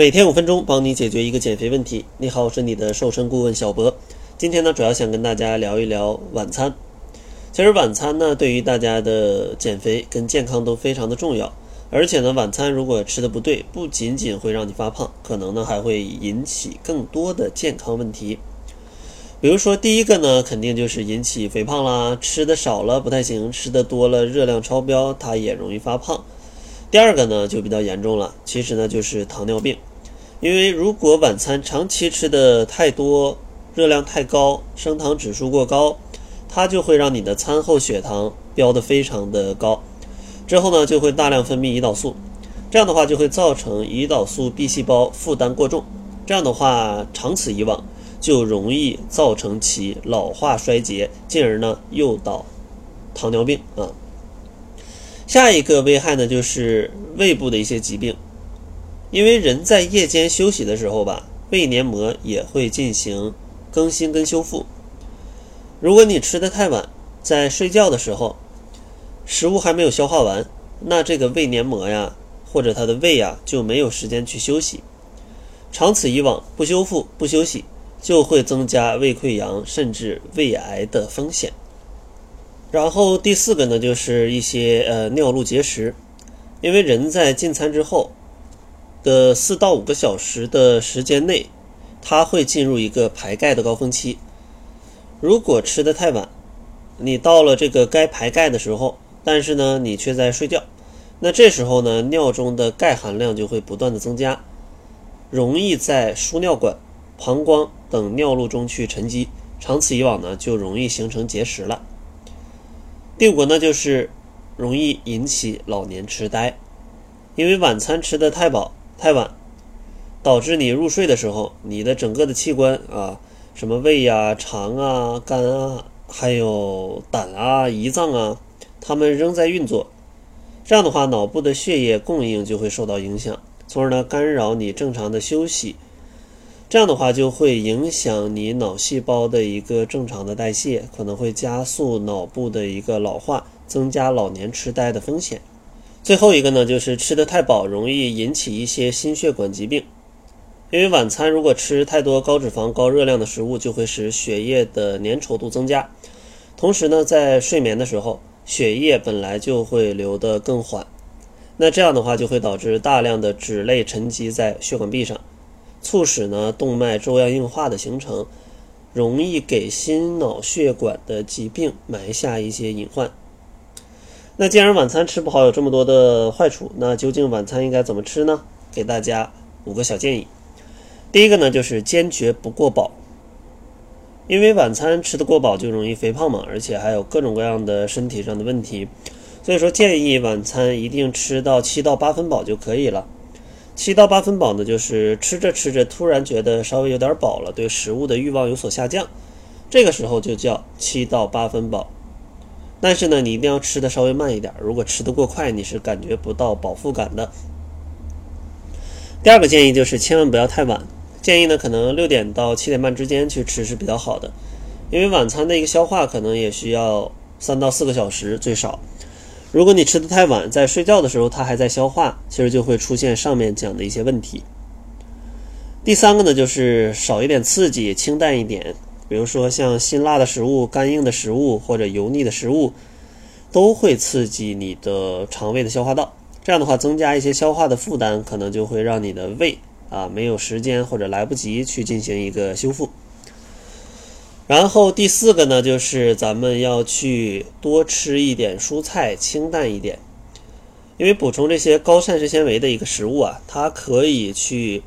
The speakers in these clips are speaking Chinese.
每天五分钟，帮你解决一个减肥问题。你好，我是你的瘦身顾问小博。今天呢，主要想跟大家聊一聊晚餐。其实晚餐呢，对于大家的减肥跟健康都非常的重要。而且呢，晚餐如果吃的不对，不仅仅会让你发胖，可能呢还会引起更多的健康问题。比如说，第一个呢，肯定就是引起肥胖啦，吃的少了不太行，吃的多了热量超标，它也容易发胖。第二个呢，就比较严重了，其实呢就是糖尿病。因为如果晚餐长期吃的太多，热量太高，升糖指数过高，它就会让你的餐后血糖飙得非常的高。之后呢，就会大量分泌胰岛素，这样的话就会造成胰岛素 B 细胞负担过重。这样的话，长此以往，就容易造成其老化衰竭，进而呢诱导糖尿病啊。下一个危害呢，就是胃部的一些疾病，因为人在夜间休息的时候吧，胃黏膜也会进行更新跟修复。如果你吃的太晚，在睡觉的时候。食物还没有消化完，那这个胃黏膜呀，或者它的胃呀，就没有时间去休息。长此以往，不修复、不休息，就会增加胃溃疡甚至胃癌的风险。然后第四个呢，就是一些呃尿路结石，因为人在进餐之后的四到五个小时的时间内，它会进入一个排钙的高峰期。如果吃的太晚，你到了这个该排钙的时候。但是呢，你却在睡觉，那这时候呢，尿中的钙含量就会不断的增加，容易在输尿管、膀胱等尿路中去沉积，长此以往呢，就容易形成结石了。第五个呢，就是容易引起老年痴呆，因为晚餐吃的太饱太晚，导致你入睡的时候，你的整个的器官啊，什么胃呀、肠啊、肝啊，还有胆啊、胰脏啊。它们仍在运作，这样的话，脑部的血液供应就会受到影响，从而呢干扰你正常的休息。这样的话，就会影响你脑细胞的一个正常的代谢，可能会加速脑部的一个老化，增加老年痴呆的风险。最后一个呢，就是吃的太饱，容易引起一些心血管疾病。因为晚餐如果吃太多高脂肪、高热量的食物，就会使血液的粘稠度增加，同时呢，在睡眠的时候。血液本来就会流得更缓，那这样的话就会导致大量的脂类沉积在血管壁上，促使呢动脉粥样硬化的形成，容易给心脑血管的疾病埋下一些隐患。那既然晚餐吃不好有这么多的坏处，那究竟晚餐应该怎么吃呢？给大家五个小建议。第一个呢就是坚决不过饱。因为晚餐吃的过饱就容易肥胖嘛，而且还有各种各样的身体上的问题，所以说建议晚餐一定吃到七到八分饱就可以了。七到八分饱呢，就是吃着吃着突然觉得稍微有点饱了，对食物的欲望有所下降，这个时候就叫七到八分饱。但是呢，你一定要吃的稍微慢一点，如果吃的过快，你是感觉不到饱腹感的。第二个建议就是千万不要太晚。建议呢，可能六点到七点半之间去吃是比较好的，因为晚餐的一个消化可能也需要三到四个小时最少。如果你吃的太晚，在睡觉的时候它还在消化，其实就会出现上面讲的一些问题。第三个呢，就是少一点刺激，清淡一点，比如说像辛辣的食物、干硬的食物或者油腻的食物，都会刺激你的肠胃的消化道，这样的话增加一些消化的负担，可能就会让你的胃。啊，没有时间或者来不及去进行一个修复。然后第四个呢，就是咱们要去多吃一点蔬菜，清淡一点。因为补充这些高膳食纤维的一个食物啊，它可以去，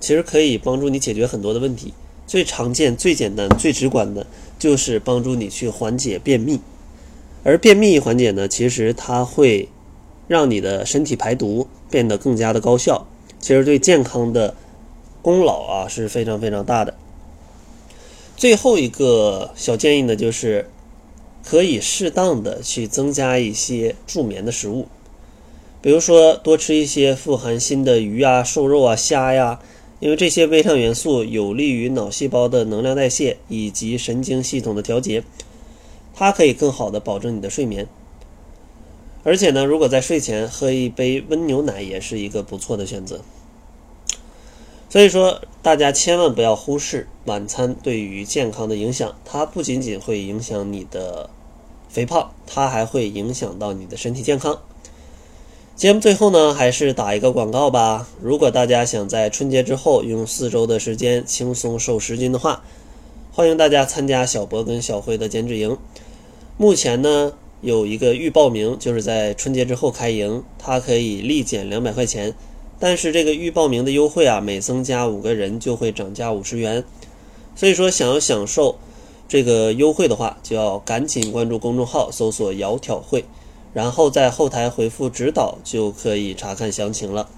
其实可以帮助你解决很多的问题。最常见、最简单、最直观的，就是帮助你去缓解便秘。而便秘缓解呢，其实它会让你的身体排毒变得更加的高效。其实对健康的功劳啊是非常非常大的。最后一个小建议呢，就是可以适当的去增加一些助眠的食物，比如说多吃一些富含锌的鱼啊、瘦肉啊、虾呀，因为这些微量元素有利于脑细胞的能量代谢以及神经系统的调节，它可以更好的保证你的睡眠。而且呢，如果在睡前喝一杯温牛奶，也是一个不错的选择。所以说，大家千万不要忽视晚餐对于健康的影响，它不仅仅会影响你的肥胖，它还会影响到你的身体健康。节目最后呢，还是打一个广告吧。如果大家想在春节之后用四周的时间轻松瘦十斤的话，欢迎大家参加小博跟小辉的减脂营。目前呢，有一个预报名，就是在春节之后开营，它可以立减两百块钱。但是这个预报名的优惠啊，每增加五个人就会涨价五十元。所以说，想要享受这个优惠的话，就要赶紧关注公众号，搜索“窈窕会”。然后在后台回复指导就可以查看详情了。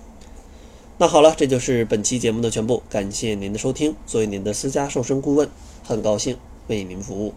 那好了，这就是本期节目的全部，感谢您的收听。作为您的私家瘦身顾问，很高兴为您服务。